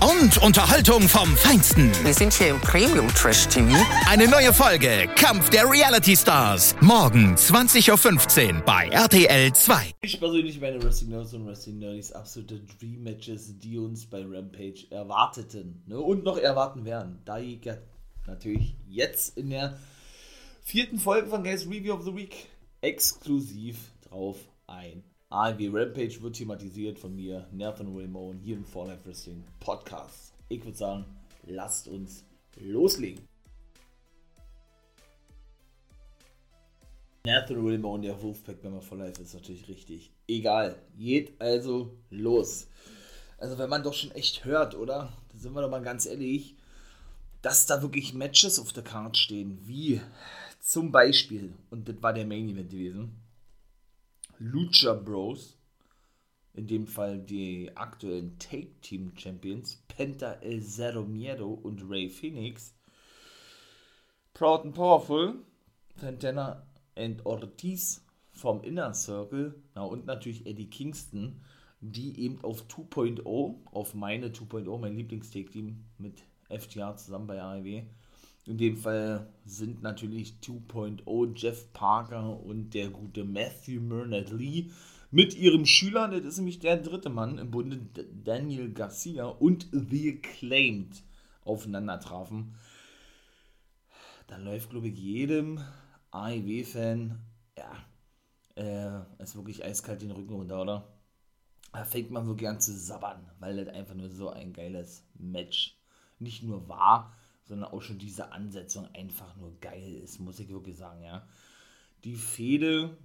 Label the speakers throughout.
Speaker 1: Und Unterhaltung vom Feinsten.
Speaker 2: Wir sind hier im Premium Trash TV.
Speaker 1: Eine neue Folge Kampf der Reality Stars. Morgen 20.15 Uhr bei RTL 2.
Speaker 3: Ich persönlich meine Wrestling Nerds und Wrestling Nerds absolute Dream Matches, die uns bei Rampage erwarteten ne? und noch erwarten werden. Da natürlich jetzt in der vierten Folge von Guys Review of the Week exklusiv drauf ein. AEW Rampage wird thematisiert von mir, Nathan Ramon, hier im For Life Wrestling Podcast. Ich würde sagen, lasst uns loslegen. Nathan Ramon, der Wolfpack-Member for Life, ist natürlich richtig. Egal, geht also los. Also wenn man doch schon echt hört, oder? Da sind wir doch mal ganz ehrlich, dass da wirklich Matches auf der Karte stehen, wie zum Beispiel, und das war der Main Event gewesen, Lucha Bros, in dem Fall die aktuellen Take Team Champions, Penta El Zero Miedo und Ray Phoenix, Proud and Powerful, Santana and Ortiz vom Inner Circle, na und natürlich Eddie Kingston, die eben auf 2.0, auf meine 2.0, mein Lieblings-Take-Team mit FTA zusammen bei AEW, in dem Fall sind natürlich 2.0 Jeff Parker und der gute Matthew Murnett Lee mit ihrem Schüler, das ist nämlich der dritte Mann im Bunde, Daniel Garcia und The Acclaimed aufeinander trafen. Da läuft, glaube ich, jedem AEW-Fan, ja, äh, ist wirklich eiskalt den Rücken runter, oder? Da fängt man wirklich an zu sabbern, weil das einfach nur so ein geiles Match nicht nur war, sondern auch schon diese Ansetzung einfach nur geil ist, muss ich wirklich sagen, ja. Die Fehde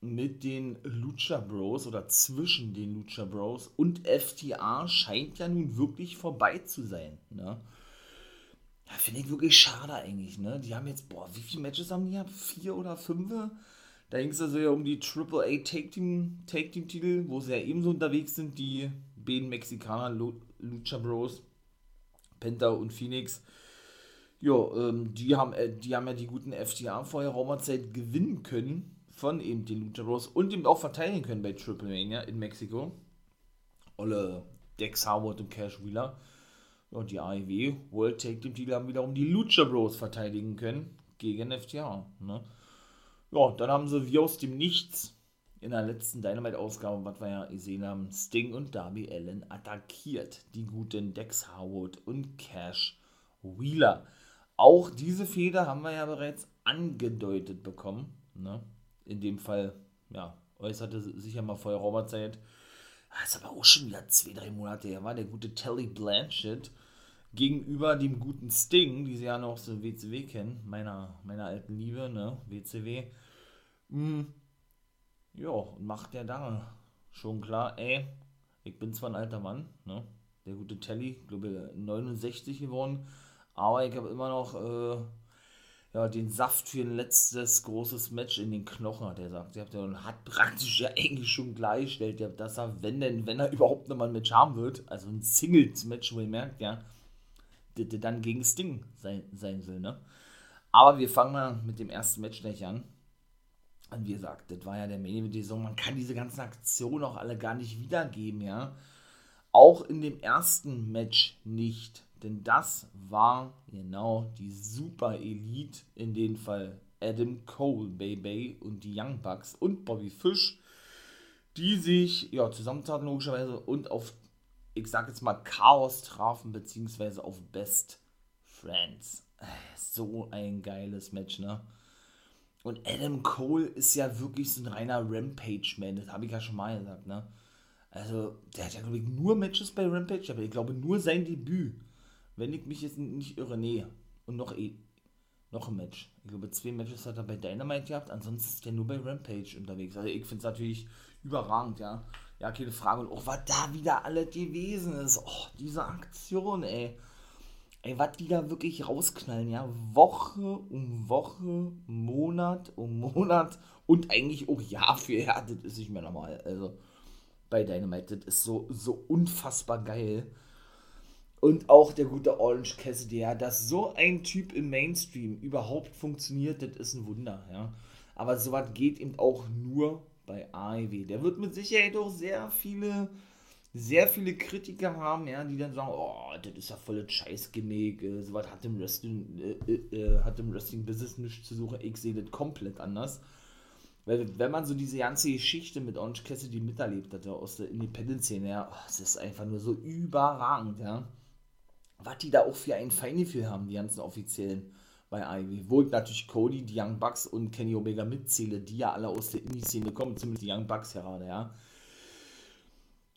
Speaker 3: mit den Lucha Bros oder zwischen den Lucha Bros und FTA scheint ja nun wirklich vorbei zu sein, ne? Ja, finde ich wirklich schade eigentlich, ne? Die haben jetzt, boah, wie viele Matches haben die gehabt? Vier oder fünf? Da ging es also ja um die Triple A Take Team, Take Team Titel, wo sie ja ebenso unterwegs sind, die beiden Mexikaner Lucha Bros, Penta und Phoenix ja, ähm, die, haben, äh, die haben ja die guten FTA vorher Raumerzeit gewinnen können von eben den Lucha Bros und eben auch verteidigen können bei Triple Mania in Mexiko. Olle Dex Harwood und Cash Wheeler. Und die AEW World Take Team Titel haben wiederum die Lucha Bros verteidigen können gegen FTA. Ne? Ja, dann haben sie wie aus dem Nichts in der letzten Dynamite-Ausgabe, was wir ja gesehen haben, Sting und Darby Allen attackiert. Die guten Dex Harwood und Cash Wheeler. Auch diese Feder haben wir ja bereits angedeutet bekommen. Ne? In dem Fall, ja, äußerte sich ja mal vor der Zeit. Das ist aber auch schon wieder zwei, drei Monate her, war der gute Telly Blanchett gegenüber dem guten Sting, die sie ja noch der WCW kennen, meiner, meiner alten Liebe, ne, WCW. Hm, ja, und macht der da schon klar, ey, ich bin zwar ein alter Mann, ne, der gute Telly, glaube 69 geworden, aber ich habe immer noch äh, ja, den Saft für ein letztes großes Match in den Knochen, hat er gesagt. Der hat praktisch ja eigentlich schon gleichgestellt, dass er, wenn denn, wenn er überhaupt nochmal ein Match haben wird, also ein Singles-Match, wo ihr merkt, ja, dann gegen Sting sein, sein will, ne? Aber wir fangen mal mit dem ersten Match gleich an. Und wie gesagt, das war ja der Main Event Saison. Man kann diese ganzen Aktionen auch alle gar nicht wiedergeben, ja. Auch in dem ersten Match nicht. Denn das war genau die Super Elite, in dem Fall Adam Cole, Baby und die Young Bucks und Bobby Fish, die sich ja, zusammentaten logischerweise und auf, ich sag jetzt mal, Chaos trafen, beziehungsweise auf Best Friends. So ein geiles Match, ne? Und Adam Cole ist ja wirklich so ein reiner Rampage-Man, das habe ich ja schon mal gesagt, ne? Also, der hat ja, glaube ich, nur Matches bei Rampage, aber ich glaube, nur sein Debüt wenn ich mich jetzt nicht irre, nee. Und noch, eh, noch ein Match. Ich glaube, zwei Matches hat er bei Dynamite gehabt, ansonsten ist er nur bei Rampage unterwegs. Also ich finde es natürlich überragend, ja. Ja, keine Frage. Und auch was da wieder alles gewesen ist. Oh, diese Aktion, ey. Ey, was die da wirklich rausknallen, ja. Woche um Woche, Monat um Monat und eigentlich auch Jahr für Jahr. Das ist nicht mehr normal. Also bei Dynamite, das ist so, so unfassbar geil. Und auch der gute Orange Cassidy, ja, dass so ein Typ im Mainstream überhaupt funktioniert, das ist ein Wunder, ja. Aber sowas geht eben auch nur bei AEW. Der wird mit Sicherheit auch sehr viele, sehr viele Kritiker haben, ja, die dann sagen, oh, das ist ja voll Scheißgimmick, äh, sowas hat im Wrestling, äh, äh, äh, hat im Wrestling-Business nichts zu suchen. Ich sehe das komplett anders. Weil, wenn man so diese ganze Geschichte mit Orange Cassidy miterlebt hat, ja, aus der Independent-Szene, ja, oh, es ist einfach nur so überragend, ja was die da auch für ein Feingefühl haben, die ganzen Offiziellen bei Ivy. Wo ich natürlich Cody, die Young Bucks und Kenny Omega mitzähle, die ja alle aus der Indie-Szene kommen, zumindest die Young Bucks gerade, ja.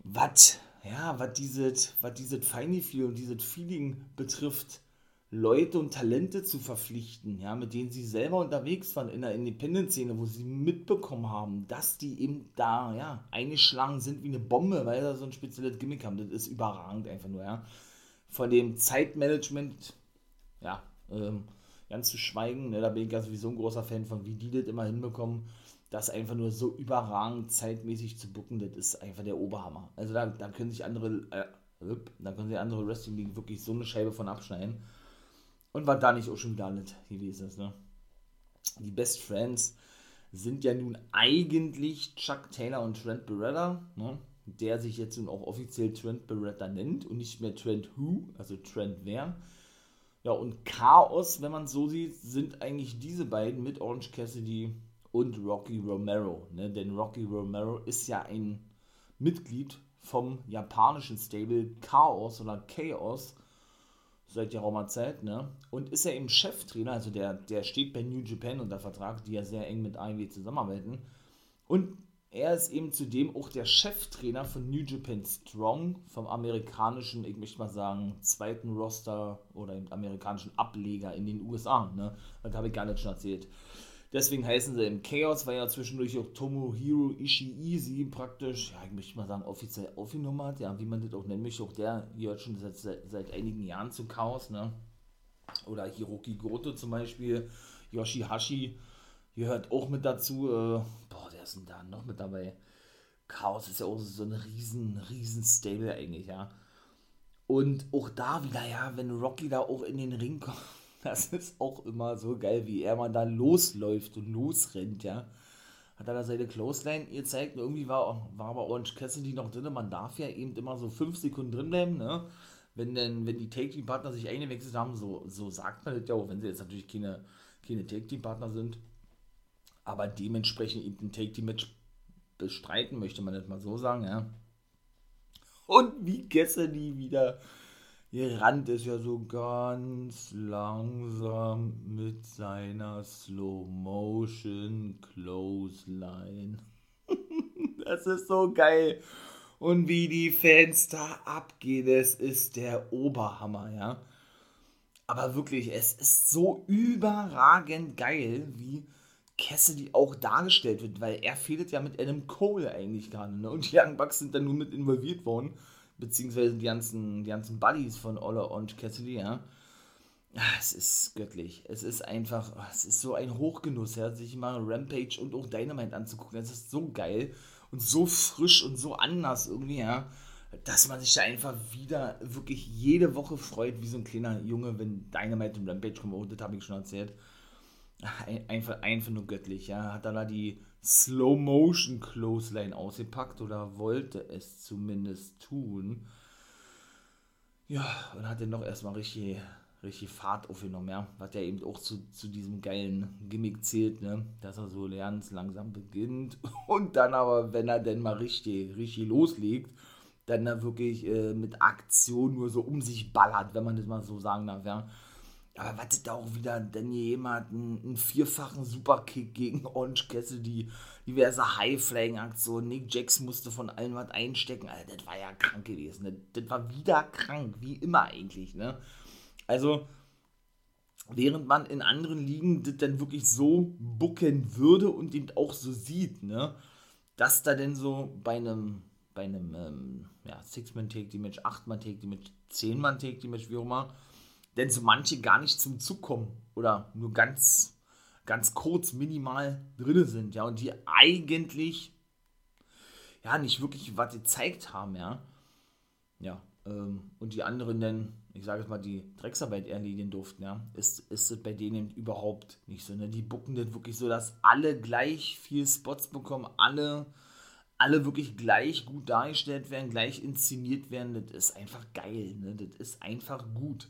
Speaker 3: Was, ja, was dieses, was dieses Feingefühl und dieses Feeling betrifft, Leute und Talente zu verpflichten, ja, mit denen sie selber unterwegs waren in der Independent-Szene, wo sie mitbekommen haben, dass die eben da, ja, eingeschlagen sind wie eine Bombe, weil sie so ein spezielles Gimmick haben. Das ist überragend einfach nur, ja von dem Zeitmanagement, ja, ähm, ganz zu schweigen, ne, da bin ich ja sowieso ein großer Fan von, wie die das immer hinbekommen, das einfach nur so überragend zeitmäßig zu bucken, das ist einfach der Oberhammer. Also da, da können sich andere, äh, da können sich andere Wrestling League wirklich so eine Scheibe von abschneiden. Und was da nicht auch schon wieder nicht gewesen ne? Die Best Friends sind ja nun eigentlich Chuck Taylor und Trent Beretta, ne? Der sich jetzt nun auch offiziell Trent Beretta nennt und nicht mehr Trent Who, also Trent Wer. Ja, und Chaos, wenn man so sieht, sind eigentlich diese beiden mit Orange Cassidy und Rocky Romero. Ne? Denn Rocky Romero ist ja ein Mitglied vom japanischen Stable Chaos oder Chaos seit geraumer Zeit, ne? Und ist ja eben Cheftrainer, also der, der steht bei New Japan unter Vertrag, die ja sehr eng mit AEW zusammenarbeiten. Und er ist eben zudem auch der Cheftrainer von New Japan Strong, vom amerikanischen, ich möchte mal sagen, zweiten Roster oder im amerikanischen Ableger in den USA. Ne? Das habe ich gar nicht schon erzählt. Deswegen heißen sie im Chaos, weil ja zwischendurch auch Tomohiro Ishii sie praktisch, ja, ich möchte mal sagen, offiziell aufgenommen hat, ja, wie man das auch nennen möchte. Auch der gehört schon seit, seit, einigen Jahren zu Chaos, ne? Oder Hiroki Goto zum Beispiel, Yoshihashi gehört auch mit dazu. Äh, boah, ist denn da noch mit dabei? Chaos ist ja auch so ein riesen, riesen Stable eigentlich, ja. Und auch da wieder, ja, wenn Rocky da auch in den Ring kommt, das ist auch immer so geil, wie er mal da losläuft und losrennt, ja. Hat er da seine Clothesline gezeigt, irgendwie war, war aber Orange Cassidy noch drin, man darf ja eben immer so fünf Sekunden drin bleiben, ne. Wenn denn, wenn die Take-Team-Partner sich eingewechselt haben, so, so sagt man das ja auch, wenn sie jetzt natürlich keine, keine Take-Team-Partner sind, aber dementsprechend eben ein Take-Team-Match bestreiten, möchte man nicht mal so sagen, ja. Und wie die wieder gerannt ist, ja so ganz langsam mit seiner Slow-Motion Clothesline. das ist so geil. Und wie die Fans da abgehen, es ist der Oberhammer, ja. Aber wirklich, es ist so überragend geil, wie Cassidy auch dargestellt wird, weil er fehlt ja mit Adam Cole eigentlich gerade. Ne? Und die Young Bucks sind dann nur mit involviert worden, beziehungsweise die ganzen, die ganzen Buddies von Ola und Cassidy, ja. Es ist göttlich. Es ist einfach, es ist so ein Hochgenuss, ja, sich mal Rampage und auch Dynamite anzugucken. Es ist so geil und so frisch und so anders irgendwie, ja, dass man sich da einfach wieder wirklich jede Woche freut, wie so ein kleiner Junge, wenn Dynamite und Rampage kommen. Oh, das habe ich schon erzählt einfach, einfach nur göttlich, ja. Hat dann da die Slow-Motion Clothesline ausgepackt oder wollte es zumindest tun. Ja, und hat dann noch erstmal richtig, richtig Fahrt aufgenommen, ja. Was ja eben auch zu, zu diesem geilen Gimmick zählt, ne. Dass er so lernt, langsam beginnt und dann aber, wenn er denn mal richtig, richtig loslegt, dann da wirklich äh, mit Aktion nur so um sich ballert, wenn man das mal so sagen darf, ja aber da auch wieder denn jemand einen, vierfachen Superkick gegen Orange Cassidy, diverse High-Flying-Aktionen, Nick Jax musste von allen was einstecken, Alter, das war ja krank gewesen, das, war wieder krank, wie immer eigentlich, ne? Also, während man in anderen Ligen das dann wirklich so bucken würde und eben auch so sieht, ne? Dass da denn so bei einem bei einem ähm, ja, Six-Man-Take-Match, Acht-Man-Take-Match, Zehn-Man-Take-Match, wie auch immer, denn so manche gar nicht zum Zug kommen oder nur ganz, ganz kurz, minimal drin sind, ja, und die eigentlich ja nicht wirklich was gezeigt haben, ja. Ja, ähm, und die anderen dann, ich sage es mal, die Drecksarbeit erledigen durften, ja, ist, ist das bei denen überhaupt nicht so. Ne? Die bucken das wirklich so, dass alle gleich viel Spots bekommen, alle, alle wirklich gleich gut dargestellt werden, gleich inszeniert werden. Das ist einfach geil, ne? Das ist einfach gut.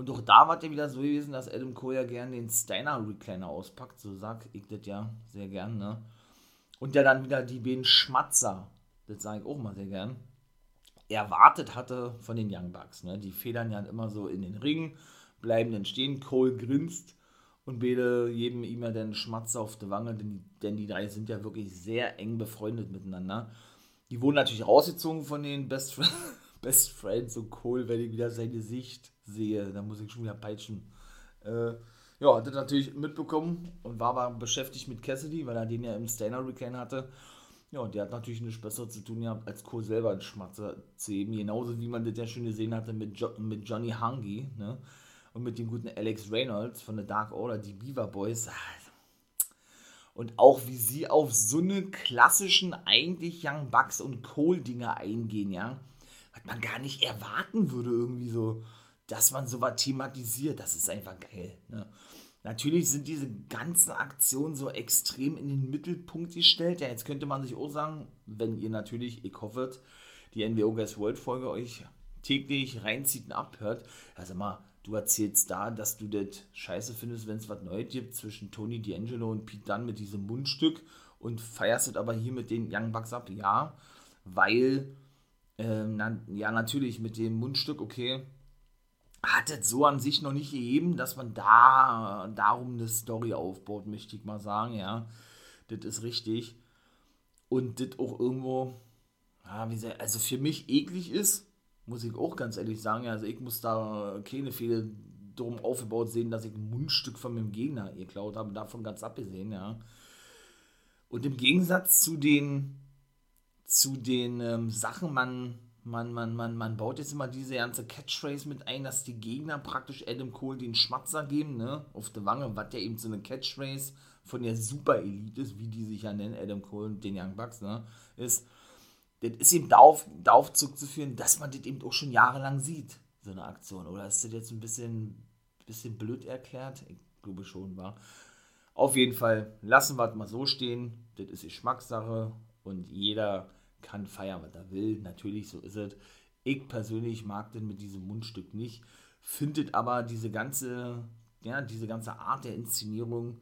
Speaker 3: Und auch da war es ja wieder so gewesen, dass Adam Cole ja gern den Steiner Recliner auspackt, so sag ich das ja sehr gern, ne? Und der dann wieder die beiden Schmatzer, das sage ich auch mal sehr gern, erwartet hatte von den Young Bucks. Ne? Die federn ja immer so in den Ring, bleiben dann stehen, Cole grinst und beide jedem ihm ja dann Schmatzer auf die Wange, denn, denn die drei sind ja wirklich sehr eng befreundet miteinander. Die wurden natürlich rausgezogen von den Best, Best Friends und Cole, wenn ich wieder sein Gesicht sehe, da muss ich schon wieder peitschen. Äh, ja, hat er natürlich mitbekommen und war aber beschäftigt mit Cassidy, weil er den ja im Stainer Reclaim hatte. Ja, und der hat natürlich nichts Besseres zu tun gehabt, als Cole selber einen Schmatzer zu heben. Genauso wie man das ja schon gesehen hatte mit, jo mit Johnny Hungy, ne? Und mit dem guten Alex Reynolds von der Dark Order, die Beaver Boys. Und auch wie sie auf so eine klassischen, eigentlich Young Bucks und Cole-Dinger eingehen, ja. Was man gar nicht erwarten würde, irgendwie so, dass man sowas thematisiert. Das ist einfach geil, ne? Natürlich sind diese ganzen Aktionen so extrem in den Mittelpunkt gestellt. Ja, jetzt könnte man sich auch sagen, wenn ihr natürlich, ich hoffe, die NWO Guys World Folge euch täglich reinzieht und abhört. Also mal, du erzählst da, dass du das scheiße findest, wenn es was Neues gibt zwischen Tony D'Angelo und Pete Dunne mit diesem Mundstück und feierst es aber hier mit den Young Bucks ab. Ja, weil, ähm, na, ja, natürlich mit dem Mundstück, okay, hat es so an sich noch nicht gegeben, dass man da darum eine Story aufbaut, möchte ich mal sagen, ja. Das ist richtig. Und das auch irgendwo, ja, wie sehr, also für mich eklig ist, muss ich auch ganz ehrlich sagen, also ich muss da keine Fehler drum aufgebaut sehen, dass ich ein Mundstück von meinem Gegner geklaut habe, davon ganz abgesehen, ja. Und im Gegensatz zu den, zu den ähm, Sachen, man man, man, man, man baut jetzt immer diese ganze Catchphrase mit ein, dass die Gegner praktisch Adam Cole den Schmatzer geben, ne, auf der Wange, was ja eben so eine Catchphrase von der Super Elite ist, wie die sich ja nennen, Adam Cole und den Young Bucks, ne, ist, das ist eben darauf, darauf zurückzuführen, dass man das eben auch schon jahrelang sieht, so eine Aktion. Oder ist das jetzt ein bisschen, bisschen blöd erklärt? Ich glaube schon, war. Auf jeden Fall lassen wir es mal so stehen. Das ist Geschmackssache und jeder kann feiern, was er will. Natürlich, so ist es. Ich persönlich mag den mit diesem Mundstück nicht. Findet aber diese ganze, ja, diese ganze Art der Inszenierung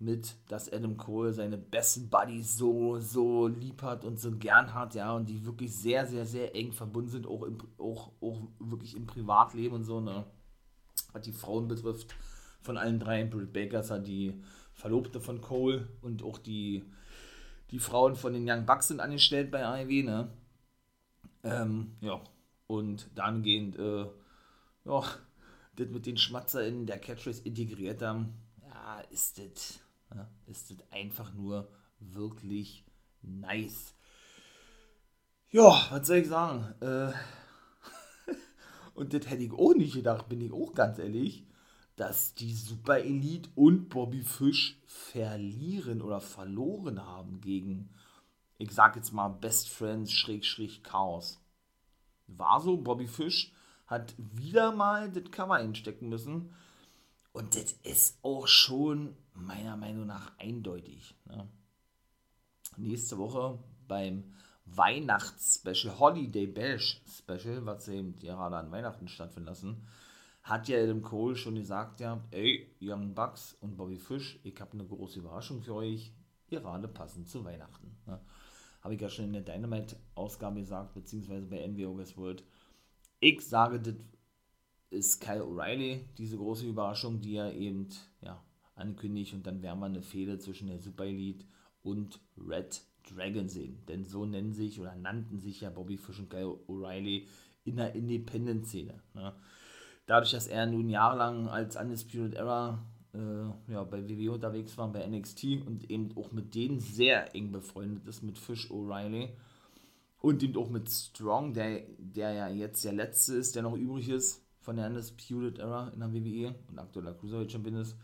Speaker 3: mit, dass Adam Cole seine besten Buddies so, so lieb hat und so gern hat, ja, und die wirklich sehr, sehr, sehr eng verbunden sind, auch, im, auch, auch wirklich im Privatleben und so, ne. Was die Frauen betrifft, von allen drei, Britt Baker ist die Verlobte von Cole und auch die die Frauen von den Young Bucks sind angestellt bei AEW, ne? Ähm, ja. Und dahingehend, äh, ja, das mit den Schmatzer in der Catchphrase integriert haben, ja, ist das, ja, ist das einfach nur wirklich nice. Ja, was soll ich sagen? Äh, und das hätte ich auch nicht gedacht, bin ich auch ganz ehrlich dass die Super Elite und Bobby Fish verlieren oder verloren haben gegen, ich sag jetzt mal, Best Friends Schrägstrich Chaos. War so, Bobby Fish hat wieder mal das Cover einstecken müssen. Und das ist auch schon meiner Meinung nach eindeutig. Ne? Nächste Woche beim Weihnachts-Special, Holiday Bash Special, was eben gerade an Weihnachten stattfinden lassen, hat ja Adam Cole schon gesagt, ja, ey, Young Bucks und Bobby Fish, ich habe eine große Überraschung für euch, gerade passend zu Weihnachten. Ne? Habe ich ja schon in der Dynamite-Ausgabe gesagt, beziehungsweise bei NWO World. Ich sage, das ist Kyle O'Reilly, diese große Überraschung, die er eben ja, ankündigt und dann werden wir eine Fehde zwischen der Super Elite und Red Dragon sehen. Denn so nennen sich oder nannten sich ja Bobby Fish und Kyle O'Reilly in der Independent-Szene. Ne? Dadurch, dass er nun jahrelang als Undisputed Era äh, ja, bei WWE unterwegs war, bei NXT und eben auch mit denen sehr eng befreundet ist, mit Fish O'Reilly, Und eben auch mit Strong, der, der ja jetzt der letzte ist, der noch übrig ist von der Undisputed Era in der WWE und aktueller Cruiserweight Champion ist.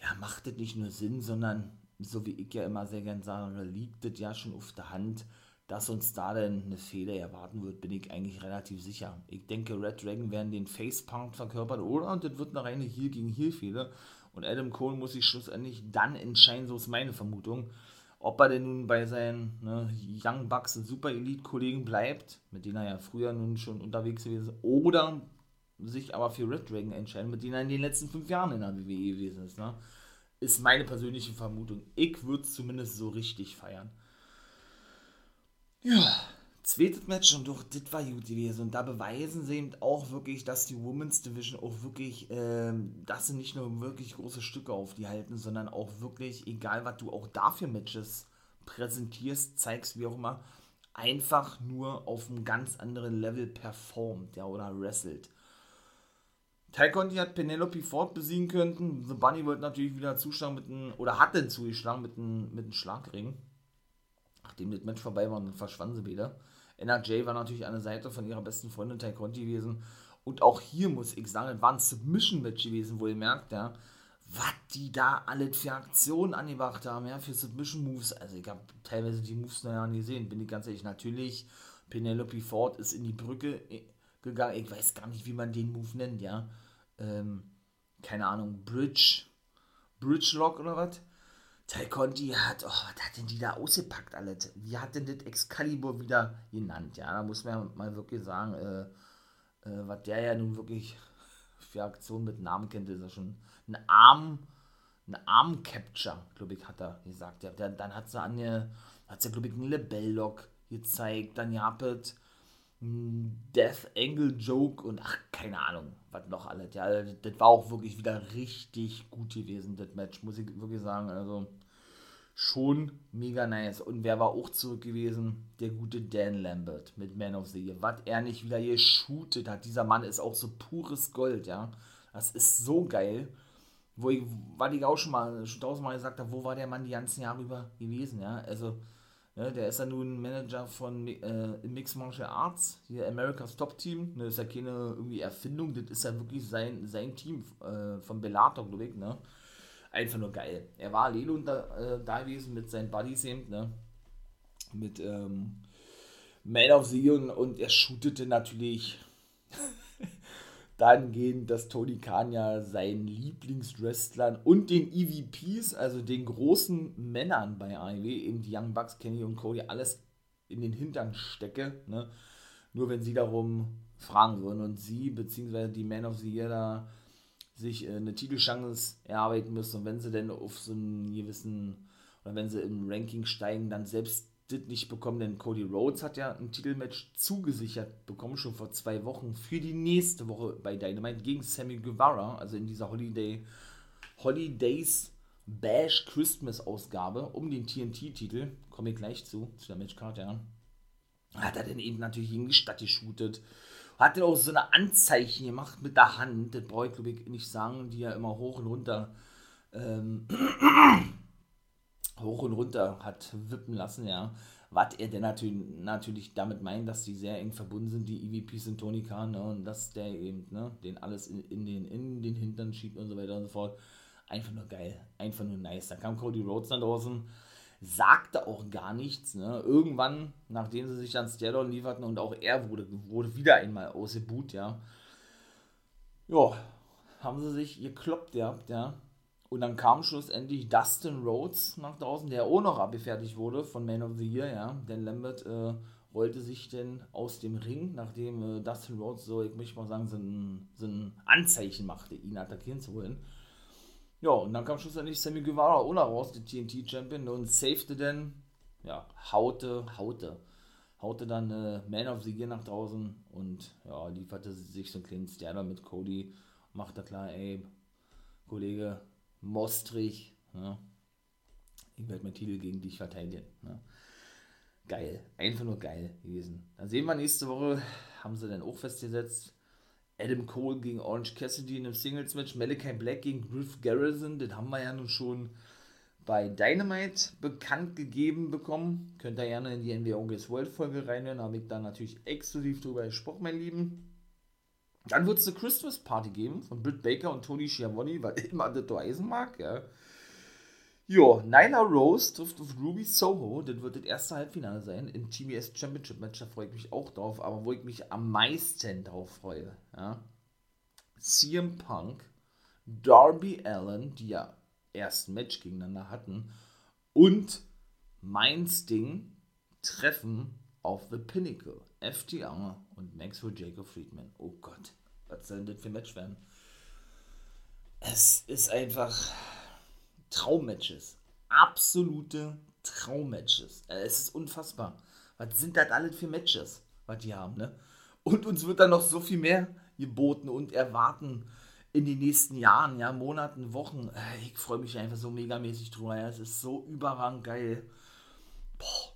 Speaker 3: Ja, macht das nicht nur Sinn, sondern so wie ich ja immer sehr gern sage, liegt das ja schon auf der Hand, dass uns da denn eine Fehler erwarten wird, bin ich eigentlich relativ sicher. Ich denke, Red Dragon werden den Facepalm verkörpern oder das wird eine reine Heel gegen Heel Fehler und Adam Cole muss sich schlussendlich dann entscheiden, so ist meine Vermutung, ob er denn nun bei seinen ne, Young Bucks Super Elite Kollegen bleibt, mit denen er ja früher nun schon unterwegs gewesen ist, oder sich aber für Red Dragon entscheiden, mit denen er in den letzten fünf Jahren in der WWE gewesen ist. Ne? Ist meine persönliche Vermutung. Ich würde es zumindest so richtig feiern. Ja, zweites Match und doch, das war gut gewesen. Und da beweisen sie eben auch wirklich, dass die Women's Division auch wirklich, ähm, dass sie nicht nur wirklich große Stücke auf die halten, sondern auch wirklich, egal was du auch dafür Matches präsentierst, zeigst, wie auch immer, einfach nur auf einem ganz anderen Level performt, ja, oder wrestelt. Ty Conti hat Penelope Ford besiegen können. The Bunny wollte natürlich wieder zuschlagen mit einem, oder hat denn zugeschlagen mit einem, mit einem Schlagring. Nachdem das Match vorbei war, dann verschwanden sie wieder. NRJ war natürlich an der Seite von ihrer besten Freundin Ty Conti gewesen. Und auch hier muss ich sagen, es war ein Submission-Match gewesen, wo ihr merkt, ja, was die da alles für Aktionen angebracht haben, ja, für Submission-Moves. Also ich habe teilweise die Moves noch ja gesehen, bin ich ganz ehrlich. Natürlich, Penelope Ford ist in die Brücke äh, gegangen. Ich weiß gar nicht, wie man den Move nennt, ja ähm, keine Ahnung, Bridge, Bridge Lock oder was? Ty Conti hat, oh, was hat denn die da ausgepackt, alles? Wie hat denn das Excalibur wieder genannt? Ja, da muss man mal wirklich sagen, äh, äh, was der ja nun wirklich für Aktionen mit Namen kennt, ist ja schon ein Arm, ein Arm-Capture, glaube ich, hat er gesagt. Ja, der, dann hat sie an hat sie, glaube ich, einen Lebell-Lock gezeigt, dann ja, Death Angle Joke und ach, keine Ahnung, was noch alles. Ja, das war auch wirklich wieder richtig gut gewesen, das Match, muss ich wirklich sagen. Also schon mega nice. Und wer war auch zurück gewesen? Der gute Dan Lambert mit Man of the Year. Was er nicht wieder geshootet hat. Dieser Mann ist auch so pures Gold, ja. Das ist so geil. Wo ich, was ich auch schon mal, schon tausendmal gesagt habe, wo war der Mann die ganzen Jahre über gewesen, ja. Also Ne, der ist ja nun Manager von äh, Mixed Martial Arts, hier America's Top Team. Ne, das ist ja keine irgendwie Erfindung, das ist ja wirklich sein, sein Team äh, von Bellator, glaube ich. Ne? Einfach nur geil. Er war Lelo da, äh, da gewesen mit seinen Buddies eben, ne? mit ähm, Man of the Year und er shootete natürlich dahingehend, dass Tony Khan ja seinen Lieblingswrestlern und den EVPs, also den großen Männern bei AEW, eben die Young Bucks, Kenny und Cody, alles in den Hintern stecke. Ne? Nur wenn sie darum fragen würden und sie, beziehungsweise die Man of the Year da sich äh, eine Titelchance erarbeiten müssen und wenn sie denn auf so einen gewissen, oder wenn sie im Ranking steigen, dann selbst das nicht bekommen, denn Cody Rhodes hat ja ein Titelmatch zugesichert bekommen, schon vor zwei Wochen, für die nächste Woche bei Dynamite gegen Sammy Guevara, also in dieser Holiday, Holidays Bash Christmas Ausgabe um den TNT-Titel. Komme ich gleich zu, zu der Matchcard, ja. Hat er denn eben natürlich gegen die Stadt geshootet. Hat dann auch so eine Anzeichen gemacht mit der Hand, das brauche ich glaube ich nicht sagen, die ja immer hoch und runter ähm, hoch und runter hat wippen lassen, ja. Was er denn natürlich, natürlich damit meint, dass die sehr eng verbunden sind, die EVPs und Tony Khan, ne, und dass der eben, ne, den alles in, in, den, in den Hintern schiebt und so weiter und so fort. Einfach nur geil, einfach nur nice. Da kam Cody Rhodes dann draußen, sagte auch gar nichts, ne. Irgendwann, nachdem sie sich dann Stairdown lieferten und auch er wurde, wurde wieder einmal ausgebuht, ja. Ja, haben sie sich gekloppt gehabt, ja und dann kam schlussendlich Dustin Rhodes nach draußen, der auch noch abgefertigt wurde von Man of the Year, ja. Denn Lambert äh, rollte sich denn aus dem Ring, nachdem äh, Dustin Rhodes so, ich möchte mal sagen, so ein, so ein Anzeichen machte, ihn attackieren zu wollen. Ja, und dann kam schlussendlich Sammy Guevara noch raus, der TNT-Champion, und safete dann, ja, haute, haute, haute dann äh, Man of the Year nach draußen und ja, lieferte sich so einen kleinen Sterner mit Cody, machte klar, ey, Kollege, Mostrich. Ja. Ich werde meinen Titel gegen dich verteidigen. Ja. Geil, einfach nur geil gewesen. Dann sehen wir nächste Woche, haben sie dann auch festgesetzt. Adam Cole gegen Orange Cassidy in einem Singles-Match, Malachi Black gegen Griff Garrison, das haben wir ja nun schon bei Dynamite bekannt gegeben bekommen. Könnt ihr gerne in die August World Folge reinhören. Da habe ich da natürlich exklusiv drüber gesprochen, mein Lieben. Dann wird es eine Christmas Party geben von Britt Baker und Tony Schiavone, weil immer das Eisen mag, ja. Jo, Nyla Rose trifft auf Ruby Soho. Das wird das erste Halbfinale sein im TBS Championship Match. Da freue ich mich auch drauf. Aber wo ich mich am meisten drauf freue, ja. CM Punk, Darby Allen, die ja erst ein Match gegeneinander hatten, und mein Sting treffen auf The Pinnacle. FTR und Maxwell Jacob Friedman. Oh Gott, was soll denn das für ein Match werden? Es ist einfach Traummatches. Absolute Traummatches. Äh, es ist unfassbar. Was sind das alles für Matches, was die haben, ne? Und uns wird dann noch so viel mehr geboten und erwarten in den nächsten Jahren, ja, Monaten, Wochen. Äh, ich freue mich einfach so megamäßig drüber. Ja. Es ist so überragend geil. Boah.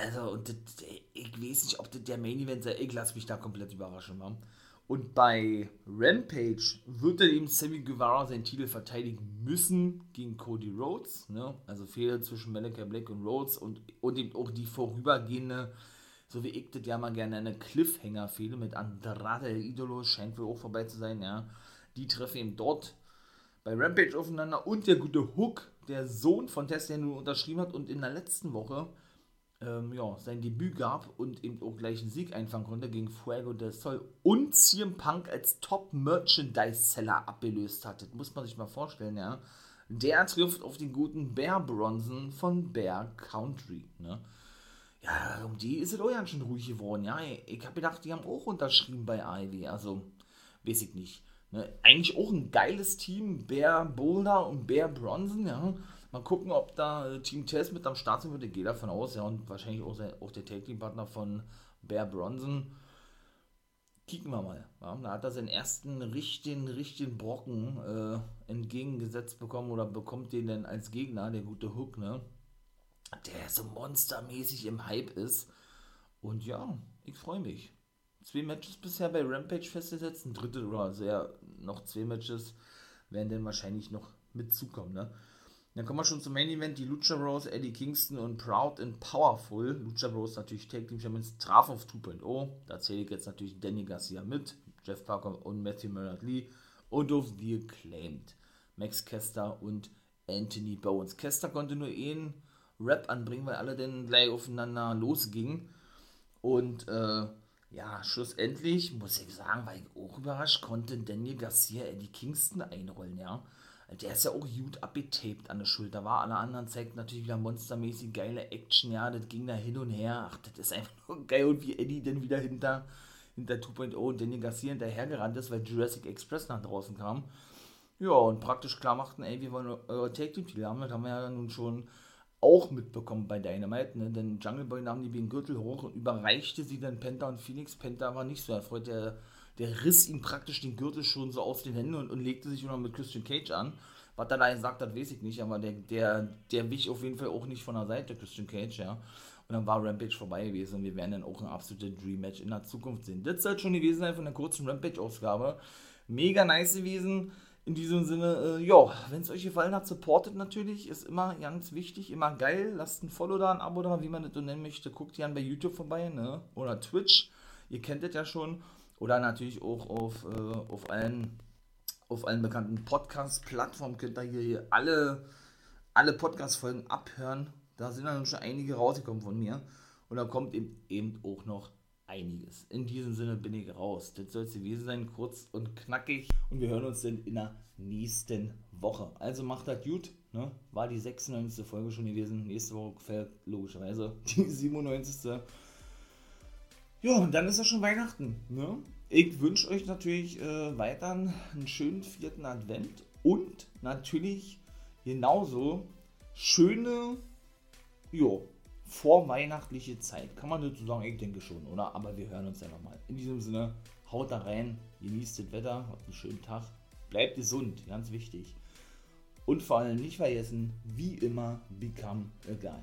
Speaker 3: Also, und das, ich weiß nicht, ob das der Main Event sei. Ich lasse mich da komplett überraschen. Ja. Und bei Rampage wird dann eben Sammy Guevara seinen Titel verteidigen müssen gegen Cody Rhodes. Ne? Also Fehler zwischen Malachi Black und Rhodes und, und eben auch die vorübergehende, so wie ich das ja mal gerne eine Cliffhanger-Fehde mit Andrade Idolo, scheint wohl auch vorbei zu sein, ja. Die treffen eben dort bei Rampage aufeinander und der gute Hook, der Sohn von Tess, der nun unterschrieben hat und in der letzten Woche ähm, ja, sein Debüt gab und eben auch gleich einen Sieg einfangen konnte gegen Fuego del Sol und CM Punk als Top-Merchandise-Seller abgelöst hat. Das muss man sich mal vorstellen, ja. Der trifft auf den guten Bear Bronson von Bear Country, ne. Ja, um die ist es auch ganz schön ruhig geworden, ja. Ich habe gedacht, die haben auch unterschrieben bei Ivy, also weiß ich nicht. Ne? Eigentlich auch ein geiles Team, Bear Boulder und Bear Bronson, ja Mal gucken, ob da äh, Team Test mit am Start sind. Ich gehe davon aus, ja, und wahrscheinlich auch, sein, auch der Tag-Team-Partner von Bear Bronson. Kicken wir mal. Ja. Da hat er seinen ersten richtigen, richtigen Brocken äh, entgegengesetzt bekommen oder bekommt den denn als Gegner, der gute Hook, ne? Der so monstermäßig im Hype ist. Und ja, ich freue mich. Zwei Matches bisher bei Rampage festgesetzt, ein drittes oder sehr noch zwei Matches werden dann wahrscheinlich noch mitzukommen, ne? Dann kommen wir schon zum Main Event. Die Lucha Bros, Eddie Kingston und Proud and Powerful. Lucha Bros natürlich Tag Team Champions traf auf 2.0. Da zähle ich jetzt natürlich Danny Garcia mit, Jeff Parker und Matthew Murdoch Lee und auf The Acclaimed. Max Kester und Anthony Bowens. Kester konnte nur einen Rap anbringen, weil alle dann gleich aufeinander losgingen. Und äh, ja, schlussendlich, muss ich sagen, war ich auch überrascht, konnte Daniel Garcia Eddie Kingston einrollen, ja. Der ist ja auch gut abgetaped an der Schulter, war. Alle anderen zeigt natürlich wieder monstermäßig geile Action, ja, das ging da hin und her. Ach, das ist einfach nur geil. Und wie Eddie dann wieder hinter, hinter 2.0 und Daniel Garcia hinterhergerannt ist, weil Jurassic Express nach draußen kam. Ja, und praktisch klar machten, ey, wir wollen eure Take Team Titel haben. Das haben wir ja nun schon auch mitbekommen bei Dynamite, ne? Denn Jungle Boy nahm die wegen Gürtel hoch und überreichte sie dann Penta und Phoenix. Penta war nicht so erfreut, der der riss ihm praktisch den Gürtel schon so aus den Händen und, und legte sich noch mit Christian Cage an. Was er da gesagt hat, weiß ich nicht, aber der, der, der wich auf jeden Fall auch nicht von der Seite, Christian Cage, ja. Und dann war Rampage vorbei gewesen und wir werden dann auch ein absolutes Dream-Match in der Zukunft sehen. Das soll schon gewesen sein von der kurzen Rampage-Ausgabe. Mega nice gewesen. In diesem Sinne, äh, ja, wenn es euch gefallen hat, supportet natürlich, ist immer ganz wichtig, immer geil. Lasst ein Follow da, ein Abo da, wie man das so nennen möchte. Guckt gerne bei YouTube vorbei, ne? Oder Twitch. Ihr kennt das ja schon. Oder natürlich auch auf, äh, auf, allen, auf allen bekannten Podcast-Plattformen könnt ihr hier alle, alle Podcast-Folgen abhören. Da sind dann schon einige rausgekommen von mir. Und da kommt eben, eben auch noch einiges. In diesem Sinne bin ich raus. Das soll es gewesen sein, kurz und knackig. Und wir hören uns dann in der nächsten Woche. Also macht das gut. Ne? War die 96. Folge schon gewesen. Nächste Woche fällt logischerweise die 97. Ja, und dann ist ja schon Weihnachten. Ne? Ich wünsche euch natürlich äh, weiter einen schönen vierten Advent und natürlich genauso schöne, jo, vorweihnachtliche Zeit. Kann man dazu sagen? Ich denke schon, oder? Aber wir hören uns ja nochmal. In diesem Sinne, haut da rein, genießt das Wetter, habt einen schönen Tag, bleibt gesund, ganz wichtig. Und vor allem nicht vergessen, wie immer, become a guy.